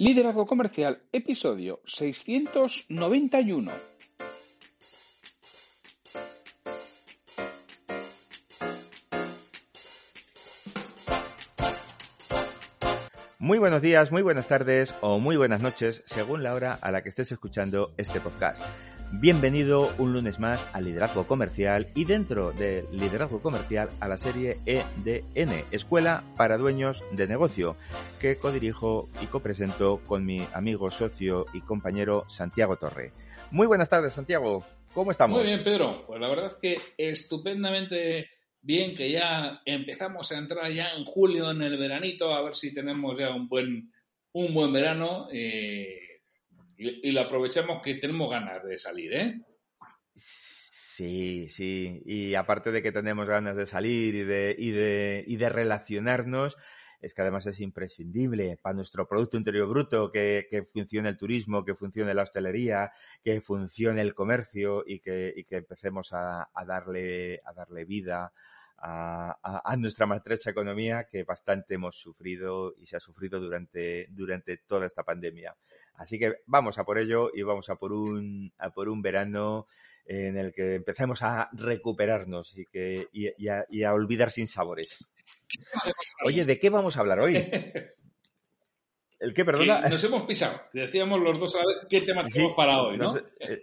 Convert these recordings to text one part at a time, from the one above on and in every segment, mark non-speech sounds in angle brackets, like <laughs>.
Liderazgo Comercial, episodio 691. Muy buenos días, muy buenas tardes o muy buenas noches, según la hora a la que estés escuchando este podcast. Bienvenido un lunes más a Liderazgo Comercial y dentro de Liderazgo Comercial a la serie EDN, Escuela para Dueños de Negocio, que codirijo y copresento con mi amigo, socio y compañero Santiago Torre. Muy buenas tardes, Santiago. ¿Cómo estamos? Muy bien, Pedro. Pues la verdad es que estupendamente bien que ya empezamos a entrar ya en julio en el veranito, a ver si tenemos ya un buen, un buen verano. Eh, y, lo aprovechamos que tenemos ganas de salir, ¿eh? Sí, sí. Y aparte de que tenemos ganas de salir y de, y de, y de relacionarnos, es que además es imprescindible para nuestro Producto Interior Bruto que, funcione el turismo, que funcione la hostelería, que funcione el comercio y que, y que empecemos a, a, darle, a darle vida a, a, a, nuestra maltrecha economía que bastante hemos sufrido y se ha sufrido durante, durante toda esta pandemia. Así que vamos a por ello y vamos a por un, a por un verano en el que empecemos a recuperarnos y, que, y, y, a, y a olvidar sin sabores. Oye, ¿de qué vamos a hablar hoy? <laughs> ¿El qué, perdona? Que nos hemos pisado. Decíamos los dos a la vez qué tema <laughs> tenemos sí, para hoy, ¿no? Nos, <laughs> eh,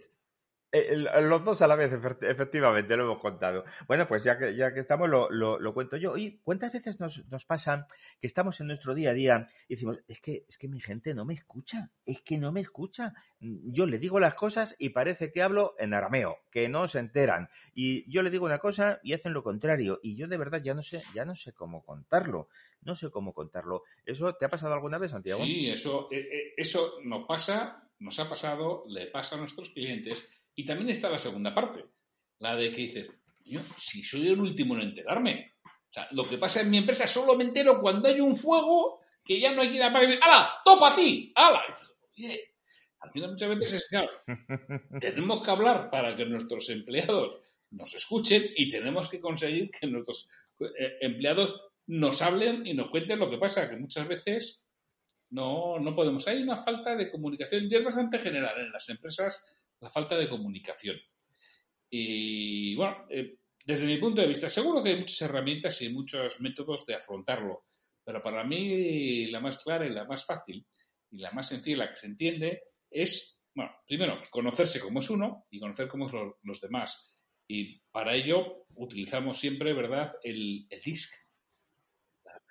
los dos a la vez, efectivamente, lo hemos contado. Bueno, pues ya que, ya que estamos, lo, lo, cuento yo. ¿Y cuántas veces nos, nos, pasa que estamos en nuestro día a día y decimos, es que, es que mi gente no me escucha, es que no me escucha? Yo le digo las cosas y parece que hablo en arameo, que no se enteran. Y yo le digo una cosa y hacen lo contrario. Y yo de verdad ya no sé, ya no sé cómo contarlo. No sé cómo contarlo. ¿Eso te ha pasado alguna vez, Santiago? Sí, eso, eh, eso nos pasa, nos ha pasado, le pasa a nuestros clientes y también está la segunda parte, la de que dices, yo, si soy el último en enterarme. O sea, lo que pasa en mi empresa solo me entero cuando hay un fuego que ya no hay quien apague. ¡Hala! ¡Topa a ti! ¡Hala! Oye, al final muchas veces es claro. <laughs> tenemos que hablar para que nuestros empleados nos escuchen y tenemos que conseguir que nuestros eh, empleados nos hablen y nos cuenten lo que pasa, que muchas veces no, no podemos. Hay una falta de comunicación y es bastante general en las empresas la falta de comunicación. Y bueno, eh, desde mi punto de vista, seguro que hay muchas herramientas y muchos métodos de afrontarlo, pero para mí la más clara y la más fácil y la más sencilla, la que se entiende, es, bueno, primero, conocerse cómo es uno y conocer cómo son los, los demás. Y para ello utilizamos siempre, ¿verdad?, el, el DISC,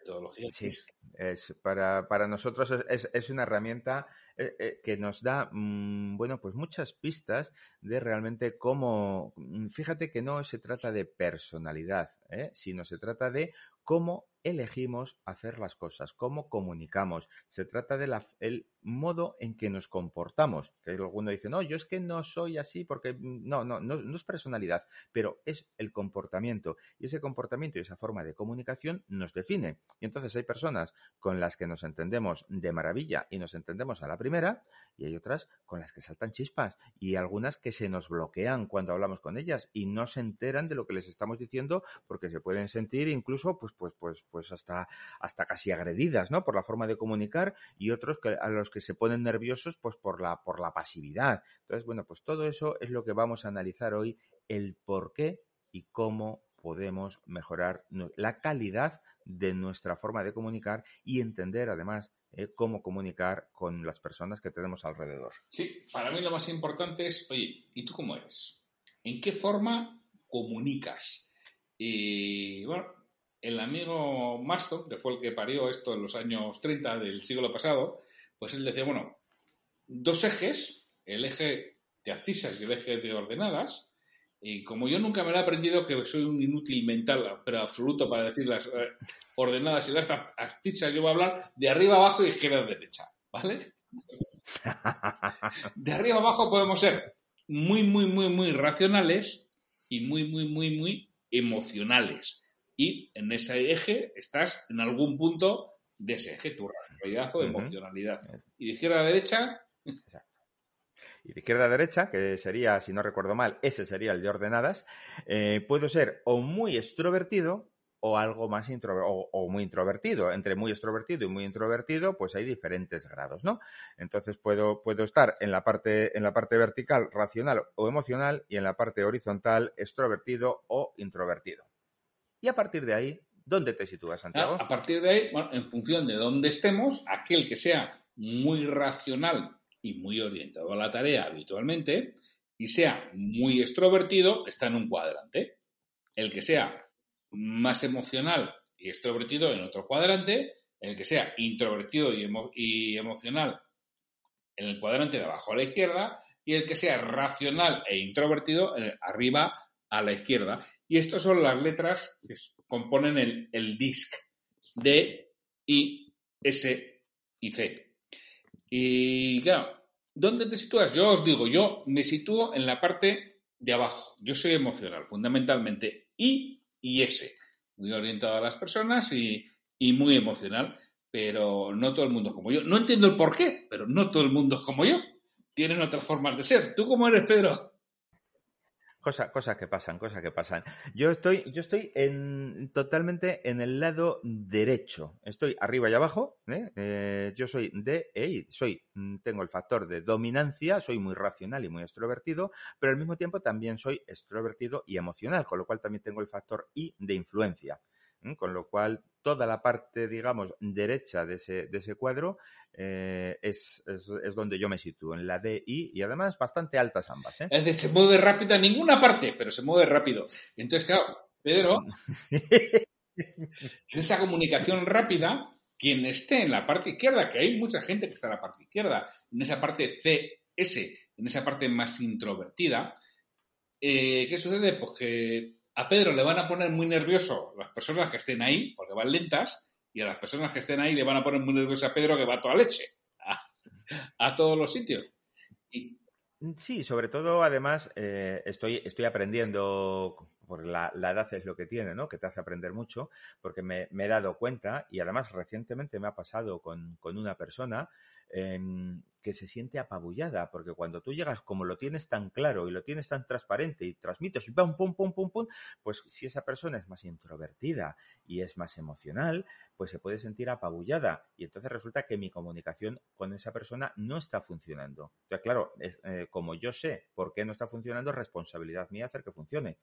metodología sí. Es, para, para nosotros es, es una herramienta eh, eh, que nos da, mmm, bueno, pues muchas pistas de realmente cómo, mm, fíjate que no se trata de personalidad, ¿eh? sino se trata de cómo elegimos hacer las cosas, cómo comunicamos. Se trata del de modo en que nos comportamos. Que alguno dice, no, yo es que no soy así porque no, no, no, no es personalidad, pero es el comportamiento. Y ese comportamiento y esa forma de comunicación nos define. Y entonces hay personas con las que nos entendemos de maravilla y nos entendemos a la primera, y hay otras con las que saltan chispas y algunas que se nos bloquean cuando hablamos con ellas y no se enteran de lo que les estamos diciendo porque se pueden sentir incluso pues pues pues hasta hasta casi agredidas, ¿no? por la forma de comunicar y otros que a los que se ponen nerviosos pues por la por la pasividad. Entonces, bueno, pues todo eso es lo que vamos a analizar hoy el por qué y cómo podemos mejorar la calidad de nuestra forma de comunicar y entender además eh, cómo comunicar con las personas que tenemos alrededor. Sí, para mí lo más importante es, oye, ¿y tú cómo eres? ¿En qué forma comunicas? Y bueno, el amigo Marston, que fue el que parió esto en los años 30 del siglo pasado, pues él decía, bueno, dos ejes, el eje de actisas y el eje de ordenadas, y como yo nunca me lo he aprendido que soy un inútil mental, pero absoluto para decir las eh, ordenadas y las actisas, yo voy a hablar de arriba abajo y izquierda derecha, ¿vale? De arriba abajo podemos ser muy, muy, muy, muy racionales y muy, muy, muy, muy emocionales. Y en ese eje estás en algún punto de ese eje, tu racionalidad o emocionalidad. Y de izquierda a derecha. Y de izquierda a derecha, que sería, si no recuerdo mal, ese sería el de ordenadas, eh, puedo ser o muy extrovertido o algo más o, muy introvertido. Entre muy extrovertido y muy introvertido, pues hay diferentes grados, ¿no? Entonces puedo, puedo estar en la, parte, en la parte vertical, racional o emocional, y en la parte horizontal, extrovertido o introvertido. Y a partir de ahí, ¿dónde te sitúas, Santiago? A partir de ahí, bueno, en función de dónde estemos, aquel que sea muy racional y muy orientado a la tarea habitualmente, y sea muy extrovertido, está en un cuadrante. El que sea más emocional y extrovertido en otro cuadrante, el que sea introvertido y, emocional en el cuadrante de abajo a la izquierda, y el que sea racional e introvertido en arriba a la izquierda. Y estas son las letras que componen el, DISC, D, I, S y C. Y claro, ¿dónde te sitúas? Yo os digo, yo me sitúo en la parte de abajo. Yo soy emocional, fundamentalmente. Y y ese, muy orientado a las personas y, muy emocional, pero no todo el mundo es como yo. No entiendo el por qué, pero no todo el mundo es como yo. Tienen otras formas de ser. ¿Tú cómo eres, Pedro? Cosas que pasan, cosas que pasan. Yo estoy, yo estoy en, totalmente en el lado derecho. Estoy arriba y abajo. ¿eh? Eh, yo soy de, soy, mm, tengo el factor de dominancia, soy muy racional y muy extrovertido, pero al mismo tiempo también soy extrovertido y emocional, con lo cual también tengo el factor I de influencia. Con lo cual, toda la parte, digamos, derecha de ese, de ese cuadro eh, es, donde yo me sitúo, en la DI, y además bastante altas ambas. ¿eh? Es decir, se mueve rápido en ninguna parte, pero se mueve rápido. Entonces, claro, Pedro, <laughs> en esa comunicación rápida, quien esté en la parte izquierda, que hay mucha gente que está en la parte izquierda, en esa parte CS, en esa parte más introvertida, eh, ¿qué sucede? Pues que a Pedro le van a poner muy nervioso las personas que estén ahí, porque van lentas, y a las personas que estén ahí le van a poner muy nervioso a Pedro que va a toda leche, a, todos los sitios. Sí, sobre todo, además, eh, estoy, estoy aprendiendo, porque la, edad es lo que tiene, ¿no? Que te hace aprender mucho, porque me, he dado cuenta, y además recientemente me ha pasado con, con una persona Em, que se siente apabullada, porque cuando tú llegas, como lo tienes tan claro y lo tienes tan transparente y transmites y pum, pum, pum, pum, pum, pues si esa persona es más introvertida y es más emocional, pues se puede sentir apabullada y entonces resulta que mi comunicación con esa persona no está funcionando. Entonces, claro, eh, como yo sé por qué no está funcionando, es responsabilidad mía hacer que funcione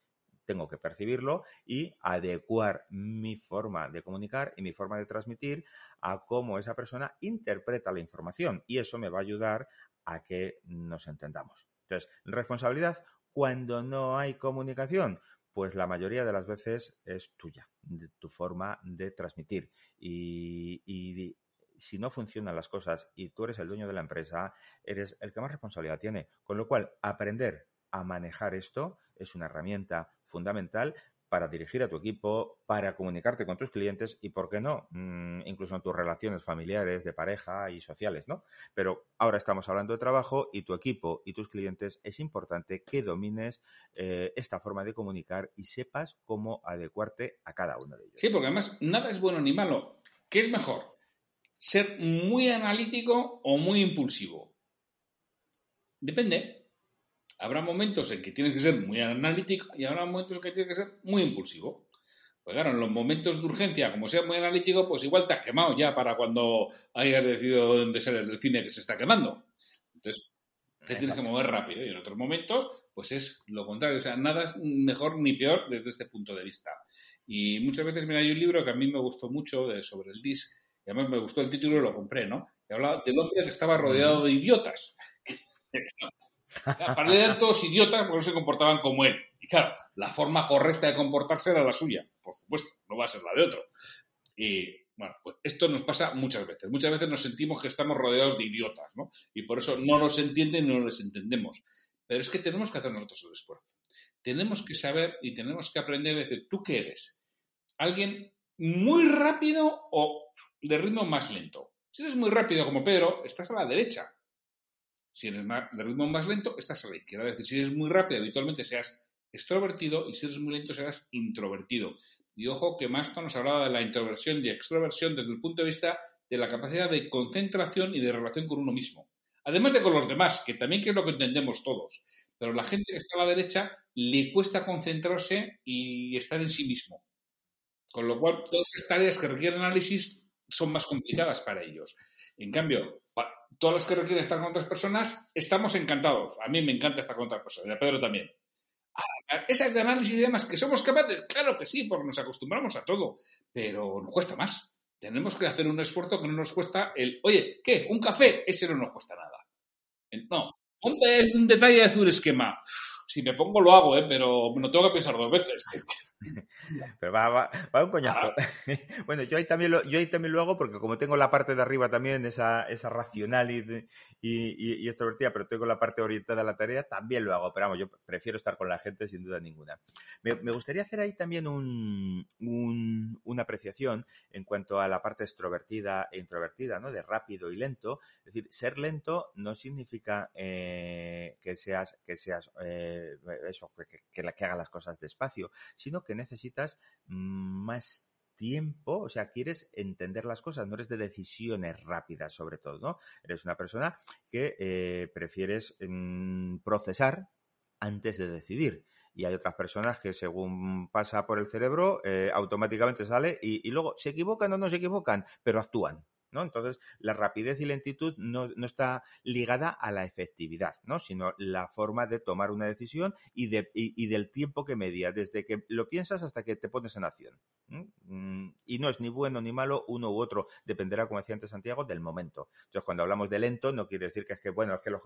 tengo que percibirlo y adecuar mi forma de comunicar y mi forma de transmitir a cómo esa persona interpreta la información y eso me va a ayudar a que nos entendamos. Entonces, responsabilidad cuando no hay comunicación, pues la mayoría de las veces es tuya, tu forma de transmitir. Y, si no funcionan las cosas y tú eres el dueño de la empresa, eres el que más responsabilidad tiene. Con lo cual, aprender a manejar esto es una herramienta fundamental para dirigir a tu equipo, para comunicarte con tus clientes y, ¿por qué no? Mm, incluso en tus relaciones familiares, de pareja y sociales, ¿no? Pero ahora estamos hablando de trabajo y tu equipo y tus clientes es importante que domines eh, esta forma de comunicar y sepas cómo adecuarte a cada uno de ellos. Sí, porque además nada es bueno ni malo. ¿Qué es mejor? ¿Ser muy analítico o muy impulsivo? Depende. Habrá momentos en que tienes que ser muy analítico y habrá momentos en que tienes que ser muy impulsivo. Pues claro, en los momentos de urgencia, como sea muy analítico, pues igual te has quemado ya para cuando hayas decidido dónde sales del cine que se está quemando. Entonces, te tienes que mover rápido. Y en otros momentos, pues es lo contrario. O sea, nada es mejor ni peor desde este punto de vista. Y muchas veces, mira, hay un libro que a mí me gustó mucho de, sobre el DIS, y además me gustó el título y lo compré, ¿no? Que habla del hombre que estaba rodeado de idiotas. <laughs> Para él eran todos idiotas porque no se comportaban como él. Y claro, la forma correcta de comportarse era la suya, por supuesto, no va a ser la de otro. Y bueno, pues esto nos pasa muchas veces. Muchas veces nos sentimos que estamos rodeados de idiotas, ¿no? Y por eso no nos entienden y no les entendemos. Pero es que tenemos que hacer nosotros el esfuerzo. Tenemos que saber y tenemos que aprender a decir, ¿tú qué eres? ¿Alguien muy rápido o de ritmo más lento? Si eres muy rápido como Pedro, estás a la derecha. Si eres de ritmo más lento, estás a la izquierda. Es decir, si eres muy rápido, habitualmente seas extrovertido y si eres muy lento serás introvertido. Y ojo que Maston nos hablaba de la introversión y extroversión desde el punto de vista de la capacidad de concentración y de relación con uno mismo. Además de con los demás, que también es lo que entendemos todos. Pero la gente que está a la derecha le cuesta concentrarse y estar en sí mismo. Con lo cual, todas estas tareas que requieren análisis son más complicadas para ellos. En cambio, todas las que requieren estar con otras personas, estamos encantados. A mí me encanta estar con otras personas, a Pedro también. Ah, esas de análisis y demás, que somos capaces, claro que sí, porque nos acostumbramos a todo, pero nos cuesta más. Tenemos que hacer un esfuerzo que no nos cuesta el, oye, ¿qué? ¿Un café? Ese no nos cuesta nada. No, ponte un detalle de un esquema. Si me pongo lo hago, ¿eh? pero no tengo que pensar dos veces. <laughs> <laughs> Pero va, va, un coñazo. Ah. <laughs> bueno, yo ahí, también lo, yo ahí también lo hago porque como tengo la parte de arriba también, esa, esa racional y, y, extrovertida, pero tengo la parte orientada a la tarea, también lo hago. Pero vamos, yo prefiero estar con la gente sin duda ninguna. Me, gustaría hacer ahí también un, una apreciación en cuanto a la parte extrovertida e introvertida, ¿no? De rápido y lento. Es decir, ser lento no significa eh, que seas, que seas eh, eso, que, que, que haga las cosas despacio, sino que necesitas más tiempo, o sea, quieres entender las cosas, no eres de decisiones rápidas sobre todo, ¿no? Eres una persona que eh, prefieres mm, procesar antes de decidir. Y hay otras personas que según pasa por el cerebro, eh, automáticamente sale y, y, luego se equivocan o no se equivocan, pero actúan. Entonces, la rapidez y lentitud no, no, está ligada a la efectividad, ¿no? Sino la forma de tomar una decisión y, de, y, del tiempo que media, desde que lo piensas hasta que te pones en acción. Mm, y no es ni bueno ni malo uno u otro, dependerá, como decía antes Santiago, del momento. Entonces, cuando hablamos de lento, no quiere decir que es que, bueno, es que los,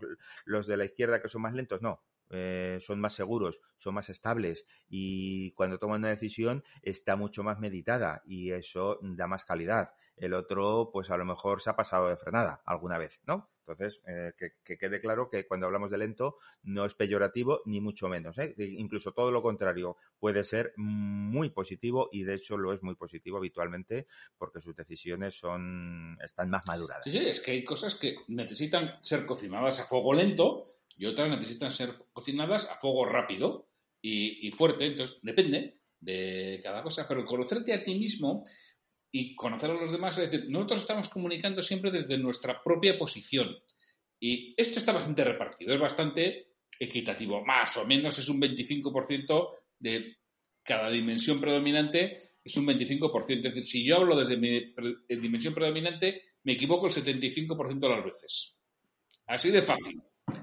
los de la izquierda que son más lentos, no. Eh, son más seguros, son más estables y cuando toman una decisión está mucho más meditada y eso da más calidad. El otro, pues a lo mejor se ha pasado de frenada alguna vez, ¿no? Entonces, eh, que, quede claro que cuando hablamos de lento no es peyorativo ni mucho menos. ¿eh? Incluso todo lo contrario puede ser muy positivo y de hecho lo es muy positivo habitualmente porque sus decisiones son están más maduradas. Sí, sí, es que hay cosas que necesitan ser cocinadas a fuego lento y otras necesitan ser cocinadas a fuego rápido y, fuerte. Entonces, depende de cada cosa, pero conocerte a ti mismo y conocer a los demás, es decir, nosotros estamos comunicando siempre desde nuestra propia posición. Y esto está bastante repartido, es bastante equitativo. Más o menos es un 25% de cada dimensión predominante, es un 25%. Es decir, si yo hablo desde mi dimensión predominante, me equivoco el 75% de las veces. Así de fácil.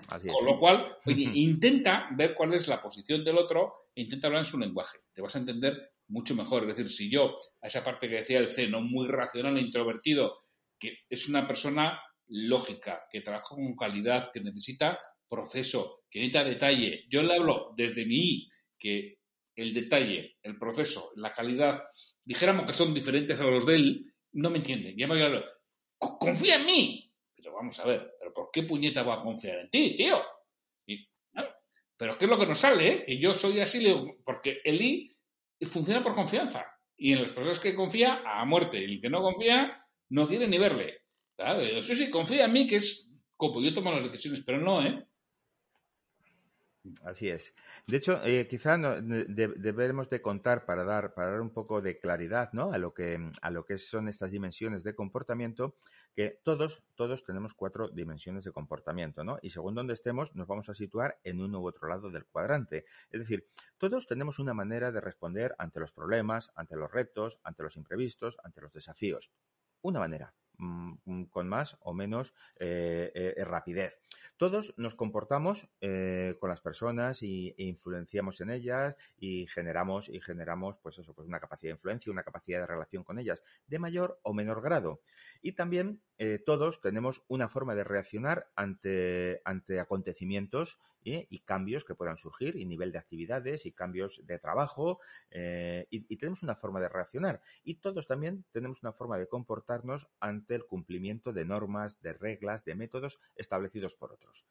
Con lo cual, intenta ver cuál es la posición del otro e intenta hablar en su lenguaje. Te vas a entender mucho mejor. Es decir, si yo, a esa parte que decía el C, no muy racional e introvertido, que es una persona lógica, que trabaja con calidad, que necesita proceso, que necesita detalle. Yo le hablo desde mi I, que el detalle, el proceso, la calidad, dijéramos que son diferentes a los de él, no me entienden. Ya me confía en mí vamos a ver, ¿pero por qué puñeta va a confiar en ti, tío? Pero ¿qué es lo que nos sale? Eh? Que yo soy así, porque el I funciona por confianza. Y en las personas que confía, a muerte. Y el que no confía, no quiere ni verle. Claro, yo sí, confía en mí, que es como yo tomo las decisiones, pero no, ¿eh? Así es. De hecho, eh, quizá debemos de contar para dar, para dar un poco de claridad ¿no? a, lo que, a lo que son estas dimensiones de comportamiento, que todos, todos tenemos cuatro dimensiones de comportamiento, ¿no? Y según donde estemos, nos vamos a situar en uno u otro lado del cuadrante. Es decir, todos tenemos una manera de responder ante los problemas, ante los retos, ante los imprevistos, ante los desafíos. Una manera. Mm, con más o menos eh, eh, rapidez. Todos nos comportamos eh, con las personas y, e influenciamos en ellas y generamos y generamos pues eso, pues una capacidad de influencia, una capacidad de relación con ellas de mayor o menor grado. Y también todos tenemos una forma de reaccionar ante, ante acontecimientos y cambios que puedan surgir, y nivel de actividades, y cambios de trabajo, eh, y, tenemos una forma de reaccionar. Y todos también tenemos una forma de comportarnos ante el cumplimiento de normas, de reglas, de métodos establecidos por otros.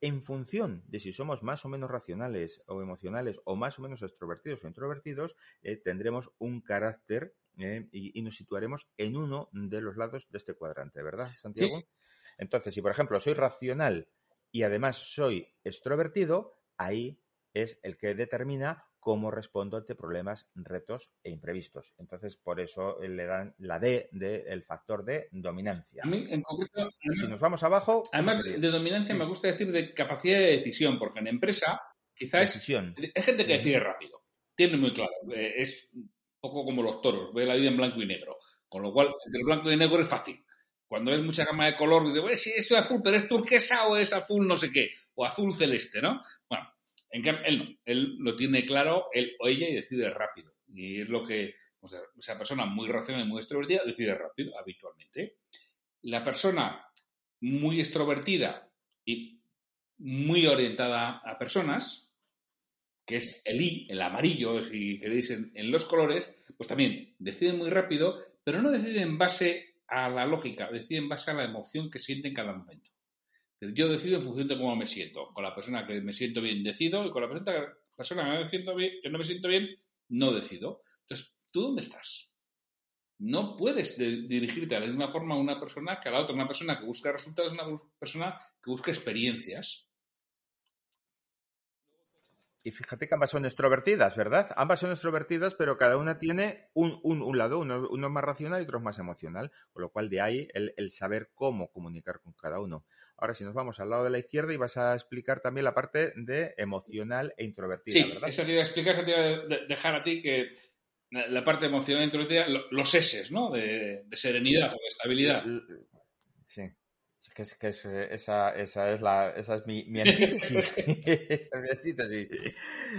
En función de si somos más o menos racionales o emocionales o más o menos extrovertidos o introvertidos, eh, tendremos un carácter eh, y, nos situaremos en uno de los lados de este cuadrante, ¿verdad, Santiago? Entonces, si por ejemplo soy racional y además soy extrovertido, ahí es el que determina cómo respondo ante problemas, retos e imprevistos. Entonces, por eso le dan la D del factor de dominancia. A mí, en concreto, si nos vamos abajo. Además de dominancia, me gusta decir de capacidad de decisión, porque en empresa, quizás. Decisión. Es gente que decide rápido. Tiene muy claro. Eh, es un poco como los toros, ve la vida en blanco y negro. Con lo cual, el blanco y negro es fácil. Cuando es mucha gama de color, dice, si es azul, pero es turquesa o es azul no sé qué, o azul celeste, ¿no? Bueno, en cambio, él no, él lo tiene claro, él o ella y decide rápido. Y es lo que, o sea, esa persona muy racional y muy extrovertida decide rápido, habitualmente. La persona muy extrovertida y muy orientada a personas, que es el I, el amarillo, si queréis, en, en los colores, pues también decide muy rápido, pero no decide en base a la lógica, decide en base a la emoción que siente en cada momento. Yo decido en función de cómo me siento. Con la persona que me siento bien, decido, y con la persona que, me siento que no me siento bien, no decido. Entonces, ¿tú dónde estás? No puedes dirigirte de la misma forma a una persona que a la otra. Una persona que busca resultados, una persona que busca experiencias. Y fíjate que ambas son extrovertidas, ¿verdad? Ambas son extrovertidas, pero cada una tiene un, un, lado, uno, uno, más racional y otro más emocional, con lo cual de ahí el, saber cómo comunicar con cada uno. Ahora, si nos vamos al lado de la izquierda y vas a explicar también la parte de emocional e introvertida, sí, ¿verdad? Eso te iba a explicar, eso te iba a dejar a ti que la parte emocional e introvertida, los S, ¿no? De, de serenidad o de estabilidad. Sí que es, que es, eh, esa, esa, es la, esa es mi, mi <laughs> antítesis. <laughs> esa mi antítesis.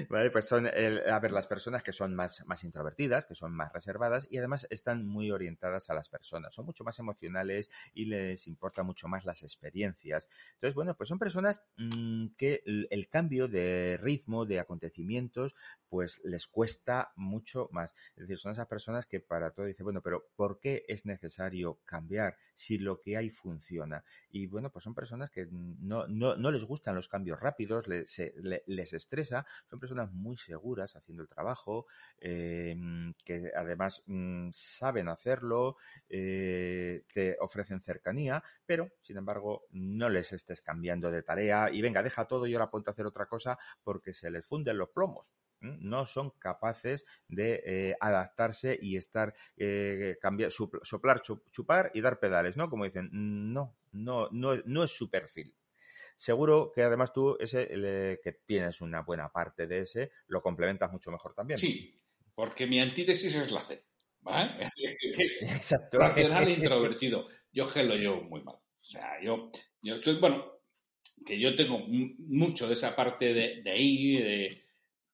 Vale, pues son, el, a ver, las personas que son más, más introvertidas, que son más reservadas y además están muy orientadas a las personas. Son mucho más emocionales y les importa mucho más las experiencias. Entonces, bueno, pues son personas mmm, que el, el, cambio de ritmo, de acontecimientos, pues les cuesta mucho más. Es decir, son esas personas que para todo dicen, bueno, pero ¿por qué es necesario cambiar si lo que hay funciona? Y bueno, pues son personas que no, no, no les gustan los cambios rápidos, les, les, estresa, son personas muy seguras haciendo el trabajo, eh, que además mmm, saben hacerlo, eh, te ofrecen cercanía, pero sin embargo no les estés cambiando de tarea y venga, deja todo y ahora ponte a hacer otra cosa porque se les funden los plomos no son capaces de eh, adaptarse y estar, eh, cambiar, soplar, chupar y dar pedales, ¿no? Como dicen, no, no, no, no es su perfil. Seguro que además tú, ese, le, que tienes una buena parte de ese, lo complementas mucho mejor también. Sí, porque mi antítesis es la C, ¿vale? <laughs> es Exacto. racional e <laughs> introvertido. Yo gelo yo muy mal. O sea, yo, yo soy, bueno, que yo tengo mucho de esa parte de, de ahí, de,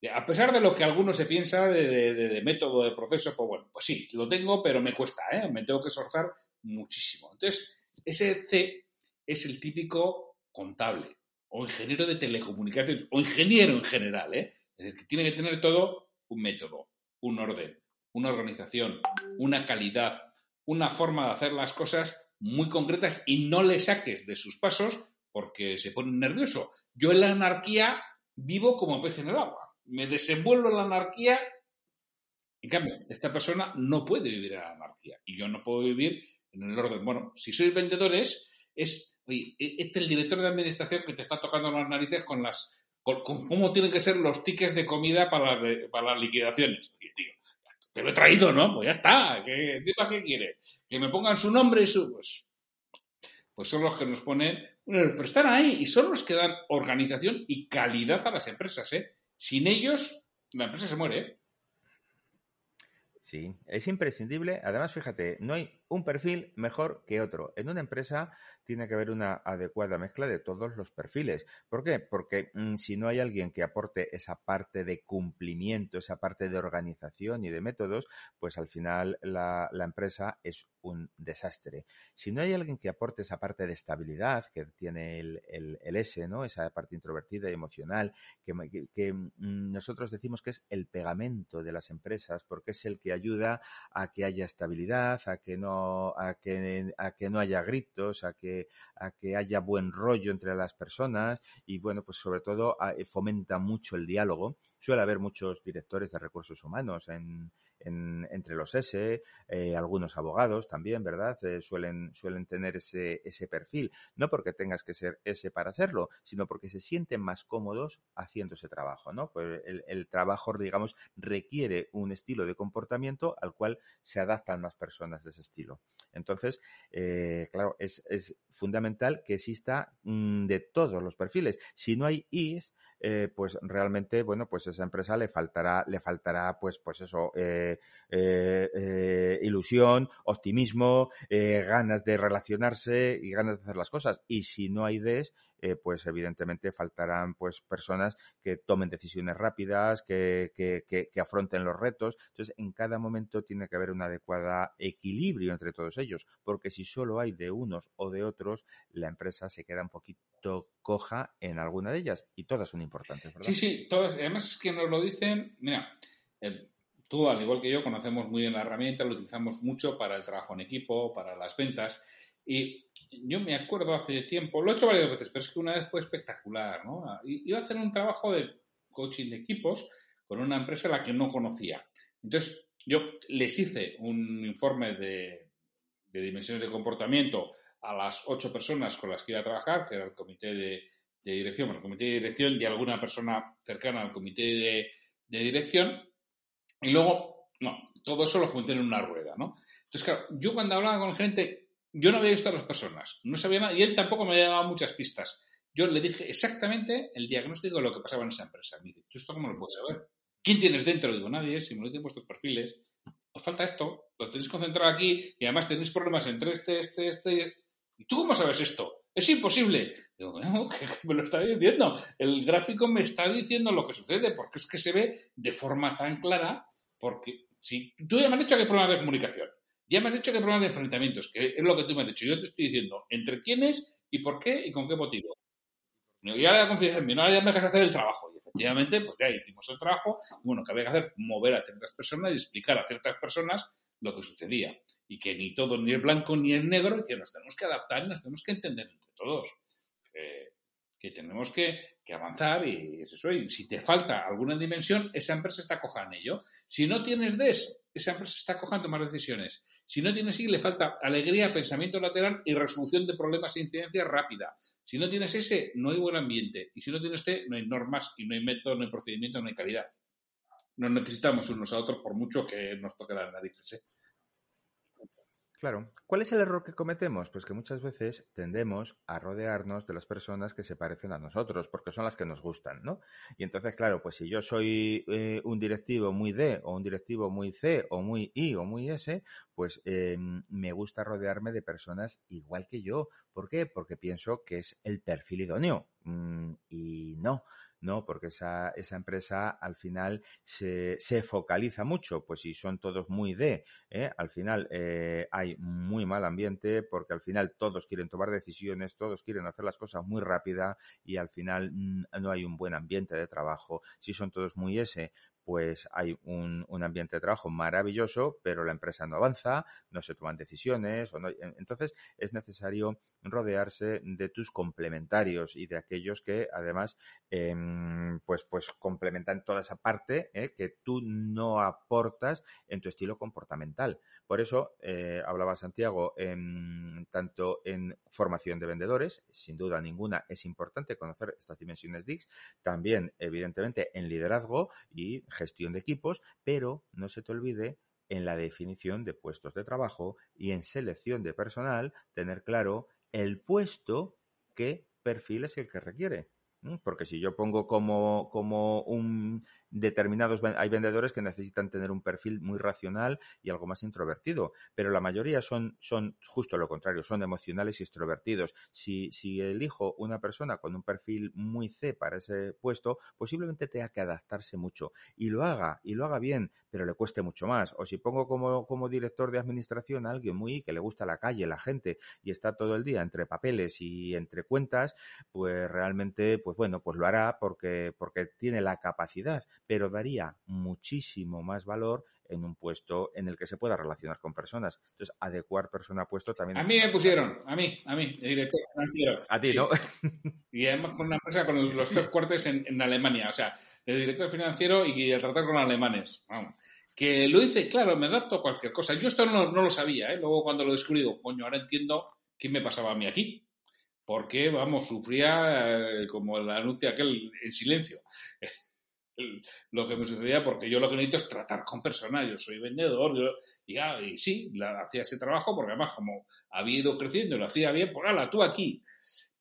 a pesar de lo que algunos se piensa de, de, de, método, de proceso, pues bueno, pues sí, lo tengo, pero me cuesta, ¿eh? me tengo que esforzar muchísimo. Entonces, ese C es el típico contable o ingeniero de telecomunicaciones o ingeniero en general, ¿eh? es decir, que tiene que tener todo un método, un orden, una organización, una calidad, una forma de hacer las cosas muy concretas y no le saques de sus pasos porque se pone nervioso. Yo en la anarquía vivo como pez en el agua me desenvuelvo en la anarquía. En cambio, esta persona no puede vivir en la anarquía y yo no puedo vivir en el orden. Bueno, si sois vendedores, es, oye, e, este es el director de administración que te está tocando las narices con las con, cómo tienen que ser los tickets de comida para las, para las liquidaciones. Oye, tío, te lo he traído, ¿no? Pues ya está. ¿Qué, qué quieres? Que me pongan su nombre y su... Pues, pues son los que nos ponen... Pero están ahí y son los que dan organización y calidad a las empresas, ¿eh? Sin ellos, la empresa se muere. ¿eh? Sí, es imprescindible. Además, fíjate, no hay un perfil mejor que otro. En una empresa tiene que haber una adecuada mezcla de todos los perfiles. ¿Por qué? Porque mmm, si no hay alguien que aporte esa parte de cumplimiento, esa parte de organización y de métodos, pues al final la, empresa es un desastre. Si no hay alguien que aporte esa parte de estabilidad que tiene el, el, el S, ¿no? esa parte introvertida y emocional, que, que, mmm, nosotros decimos que es el pegamento de las empresas, porque es el que ayuda a que haya estabilidad, a que no, a que, a que no haya gritos, a que, a que haya buen rollo entre las personas y bueno, pues sobre todo fomenta mucho el diálogo. Suele haber muchos directores de recursos humanos en, entre los S, eh, algunos abogados también, ¿verdad? Eh, suelen, suelen tener ese, ese perfil, no porque tengas que ser ese para serlo, sino porque se sienten más cómodos haciendo ese trabajo, ¿no? Pues el, trabajo, digamos, requiere un estilo de comportamiento al cual se adaptan más personas de ese estilo. Entonces, eh, claro, es, es, fundamental que exista mm, de todos los perfiles. Si no hay Is, eh, pues realmente, bueno, pues esa empresa le faltará, le faltará, pues, pues eso, eh, eh, ilusión, optimismo, ganas de relacionarse y ganas de hacer las cosas. Y si no hay DES, eh, pues evidentemente faltarán pues personas que tomen decisiones rápidas, que, que, afronten los retos. Entonces, en cada momento tiene que haber un adecuado equilibrio entre todos ellos, porque si solo hay de unos o de otros, la empresa se queda un poquito coja en alguna de ellas y todas son importantes, Sí, sí, todas. Además es que nos lo dicen, mira, tú al igual que yo conocemos muy bien la herramienta, lo utilizamos mucho para el trabajo en equipo, para las ventas y yo me acuerdo hace tiempo, lo he hecho varias veces, pero es que una vez fue espectacular, ¿no? Iba a hacer un trabajo de coaching de equipos con una empresa a la que no conocía. Entonces, yo les hice un informe de, dimensiones de comportamiento a las ocho personas con las que iba a trabajar, que era el comité de, dirección, el comité de dirección y alguna persona cercana al comité de, dirección. Y luego, no, todo eso lo junté en una rueda, ¿no? Entonces, claro, yo cuando hablaba con gente yo no había visto a las personas, no sabía nada y él tampoco me había dado muchas pistas. Yo le dije exactamente el diagnóstico de lo que pasaba en esa empresa. Me dice, ¿tú esto cómo lo puedes saber? ¿Quién tienes dentro? Digo, nadie, si me lo dicen vuestros perfiles. Os falta esto, lo tenéis concentrado aquí y además tenéis problemas entre este, este, este. ¿Y tú cómo sabes esto? Es imposible. Digo, <laughs> que, me lo está diciendo. El gráfico me está diciendo lo que sucede porque es que se ve de forma tan clara. Porque si tú ya me has dicho que hay problemas de comunicación. Ya me has dicho que hay problemas de enfrentamientos, que es lo que tú me has dicho. Yo te estoy diciendo entre quiénes y por qué y con qué motivo. Y ahora la confianza en mí, no, ahora ya me dejas hacer el trabajo. Y efectivamente, pues ya hicimos el trabajo. Bueno, que había que hacer, mover a ciertas personas y explicar a ciertas personas lo que sucedía. Y que ni todo, ni es blanco ni es negro, y que nos tenemos que adaptar y nos tenemos que entender entre todos. Que tenemos que, avanzar y es eso. Y si te falta alguna dimensión, esa empresa está coja en ello. Si no tienes de eso, esa empresa está coja en tomar decisiones. Si no tienes I, le falta alegría, pensamiento lateral y resolución de problemas e incidencias rápida. Si no tienes ese, no hay buen ambiente. Y si no tienes T, no hay normas y no hay método, no hay procedimiento, no hay calidad. Nos necesitamos unos a otros por mucho que nos toque las narices. ¿eh? Claro. ¿Cuál es el error que cometemos? Pues que muchas veces tendemos a rodearnos de las personas que se parecen a nosotros, porque son las que nos gustan, ¿no? Y entonces, claro, pues si yo soy eh, un directivo muy D, o un directivo muy C, o muy I, o muy S, pues em, me gusta rodearme de personas igual que yo. ¿Por qué? Porque pienso que es el perfil idóneo. Mm, y no. ¿No? Porque esa, esa empresa al final se, se, focaliza mucho, pues si son todos muy de, ¿eh? al final eh, hay muy mal ambiente porque al final todos quieren tomar decisiones, todos quieren hacer las cosas muy rápida y al final no hay un buen ambiente de trabajo. Si son todos muy ese, pues hay un, un, ambiente de trabajo maravilloso, pero la empresa no avanza, no se toman decisiones. O entonces es necesario rodearse de tus complementarios y de aquellos que además em, pues, pues complementan toda esa parte eh, que tú no aportas en tu estilo comportamental. Por eso eh, hablaba Santiago tanto en formación de vendedores, sin duda ninguna es importante conocer estas dimensiones DIX, también evidentemente en liderazgo y gestión de equipos, pero no se te olvide en la definición de puestos de trabajo y en selección de personal tener claro el puesto qué perfil es el que requiere. Porque si yo pongo como, como un determinados, hay vendedores que necesitan tener un perfil muy racional y algo más introvertido, pero la mayoría son, son justo lo contrario, son emocionales y extrovertidos. Si, si elijo una persona con un perfil muy C para ese puesto, posiblemente tenga que adaptarse mucho y lo haga, y lo haga bien, pero le cueste mucho más. O si pongo como, como director de administración a alguien muy que le gusta la calle, la gente, y está todo el día entre papeles y entre cuentas, pues realmente, pues bueno, pues lo hará porque, porque tiene la capacidad pero daría muchísimo más valor en un puesto en el que se pueda relacionar con personas. Entonces, adecuar persona a puesto también. A mí me pusieron, a mí, a mí, el director financiero. A ti, ¿no? Y además con una empresa con los tres cuartos en, en, Alemania, o sea, el director financiero y el tratar con alemanes. Vamos. Que lo hice, claro, me adapto a cualquier cosa. Yo esto no, no lo sabía, ¿eh? Luego cuando lo descubrí, digo, coño, ahora entiendo qué me pasaba a mí aquí porque, vamos, sufría eh, como el anuncio aquel en silencio. <laughs> lo que me sucedía porque yo lo que necesito es tratar con personas, yo soy vendedor, ah, y, sí, hacía ese trabajo porque además como había ido creciendo y lo hacía bien, pues ala, tú aquí.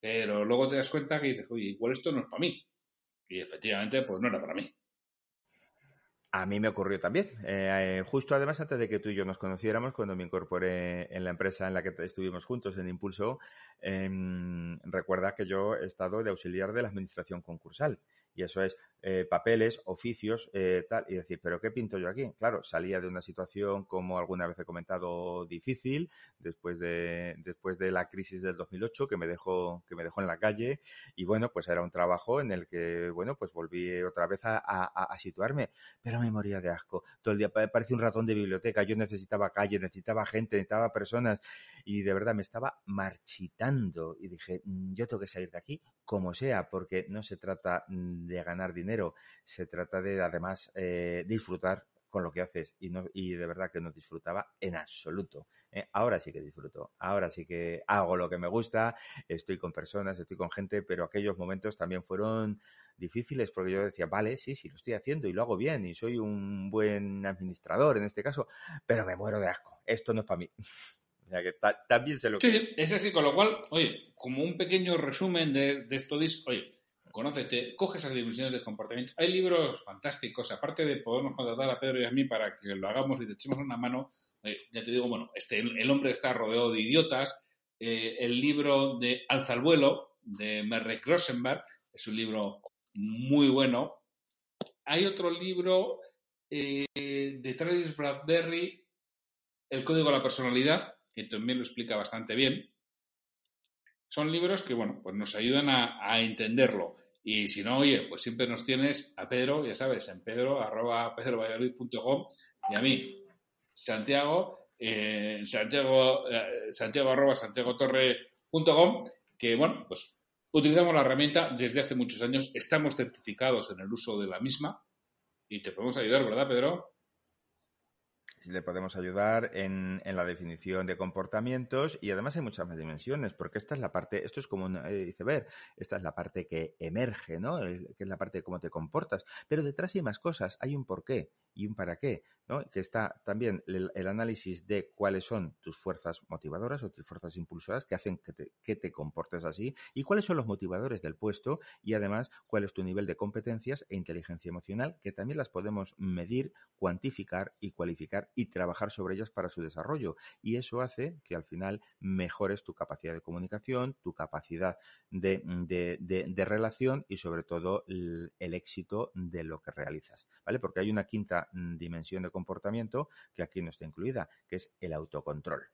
Pero luego te das cuenta que dices, oye, igual esto no es para mí. Y efectivamente, pues no era para mí. A mí me ocurrió también. Eh, justo además antes de que tú y yo nos conociéramos, cuando me incorporé en la empresa en la que estuvimos juntos, en Impulso, eh, recuerda que yo he estado de auxiliar de la administración concursal. Y eso es eh, papeles, oficios, eh, tal. Y decir, ¿pero qué pinto yo aquí? Claro, salía de una situación, como alguna vez he comentado, difícil, después de, después de la crisis del 2008, que me dejó, que me dejó en la calle. Y bueno, pues era un trabajo en el que, bueno, pues volví otra vez a, a, situarme. Pero me moría de asco. Todo el día parecía un ratón de biblioteca. Yo necesitaba calle, necesitaba gente, necesitaba personas. Y de verdad me estaba marchitando. Y dije, mm, yo tengo que salir de aquí como sea, porque no se trata de ganar dinero, se trata de además eh, disfrutar con lo que haces y, no, y de verdad que no disfrutaba en absoluto. ¿eh? Ahora sí que disfruto, ahora sí que hago lo que me gusta, estoy con personas, estoy con gente, pero aquellos momentos también fueron difíciles porque yo decía, vale, sí, sí, lo estoy haciendo y lo hago bien y soy un buen administrador en este caso, pero me muero de asco, esto no es para mí. <laughs> O sea que también se lo Sí, sí, es así, con lo cual, oye, como un pequeño resumen de, de esto, oye, conócete, coge esas dimensiones de comportamiento. Hay libros fantásticos, aparte de podernos contratar a Pedro y a mí para que lo hagamos y te echemos una mano, ya te digo, bueno, este, el hombre está rodeado de idiotas, eh, el libro de Alza al vuelo, de Merrick Rosenberg, es un libro muy bueno. Hay otro libro eh, de Travis Bradbury, El código de la personalidad, que también lo explica bastante bien. Son libros que, bueno, pues nos ayudan a entenderlo. Y si no, oye, pues siempre nos tienes a Pedro, ya sabes, en pedro, arroba y a mí, Santiago, eh, Santiago, eh, Santiago arroba santiagotorre.com, que bueno, pues utilizamos la herramienta desde hace muchos años, estamos certificados en el uso de la misma y te podemos ayudar, ¿verdad, Pedro? Le podemos ayudar en, en, la definición de comportamientos y además hay muchas más dimensiones, porque esta es la parte, esto es como un eh, iceberg, esta es la parte que emerge, ¿no? que es la parte de cómo te comportas, pero detrás hay más cosas, hay un porqué y un para qué, ¿no? Que está también el, el análisis de cuáles son tus fuerzas motivadoras o tus fuerzas impulsoras que hacen que te, que te comportes así y cuáles son los motivadores del puesto y además cuál es tu nivel de competencias e inteligencia emocional, que también las podemos medir, cuantificar y cualificar y trabajar sobre ellas para su desarrollo. Y eso hace que al final mejores tu capacidad de comunicación, tu capacidad de, de, de, de relación y sobre todo el, el, éxito de lo que realizas. ¿Vale? Porque hay una quinta mm, dimensión de comportamiento que aquí no está incluida, que es el autocontrol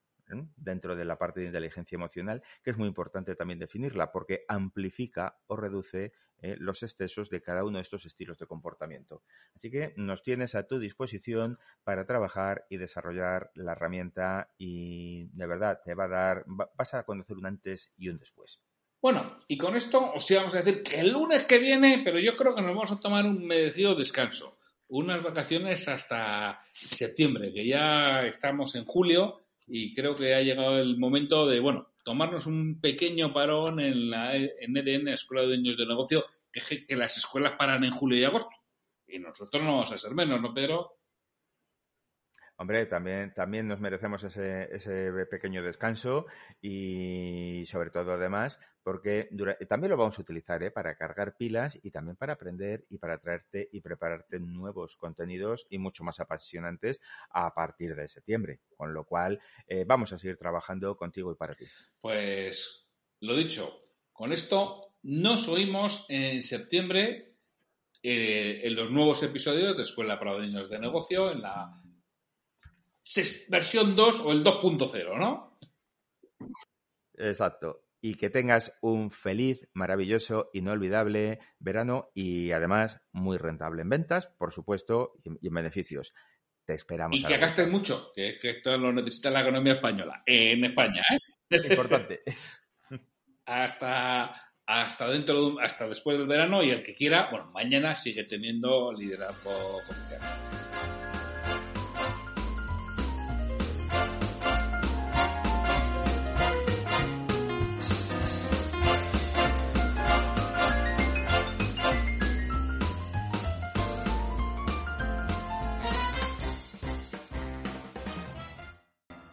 dentro de la parte de inteligencia emocional, que es muy importante también definirla, porque amplifica o reduce eh, los excesos de cada uno de estos estilos de comportamiento. Así que nos tienes a tu disposición para trabajar y desarrollar la herramienta y de verdad te va a dar, vas a conocer un antes y un después. Bueno, y con esto os íbamos a decir que el lunes que viene, pero yo creo que nos vamos a tomar un merecido descanso, unas vacaciones hasta septiembre, que ya estamos en julio y creo que ha llegado el momento de, bueno, tomarnos un pequeño parón en la en EDN, Escuela de Dueños de Negocio, que, que las escuelas paran en julio y agosto. Y nosotros no vamos a ser menos, ¿no, Pedro? Hombre, también, también nos merecemos ese, ese pequeño descanso y sobre todo además porque también lo vamos a utilizar ¿eh? para cargar pilas y también para aprender y para traerte y prepararte nuevos contenidos y mucho más apasionantes a partir de septiembre. Con lo cual eh, vamos a seguir trabajando contigo y para ti. Pues lo dicho, con esto nos oímos en septiembre eh, en los nuevos episodios de Escuela para Dueños de Negocio, en la versión 2 o el 2.0, ¿no? Exacto. Y que tengas un feliz, maravilloso, inolvidable verano y además muy rentable en ventas, por supuesto, y en beneficios. te esperamos. Y que gasten mucho, que es que esto lo necesita la economía española. En España, ¿eh? Importante. <laughs> hasta, hasta dentro hasta después del verano y el que quiera, bueno, mañana sigue teniendo liderazgo comercial.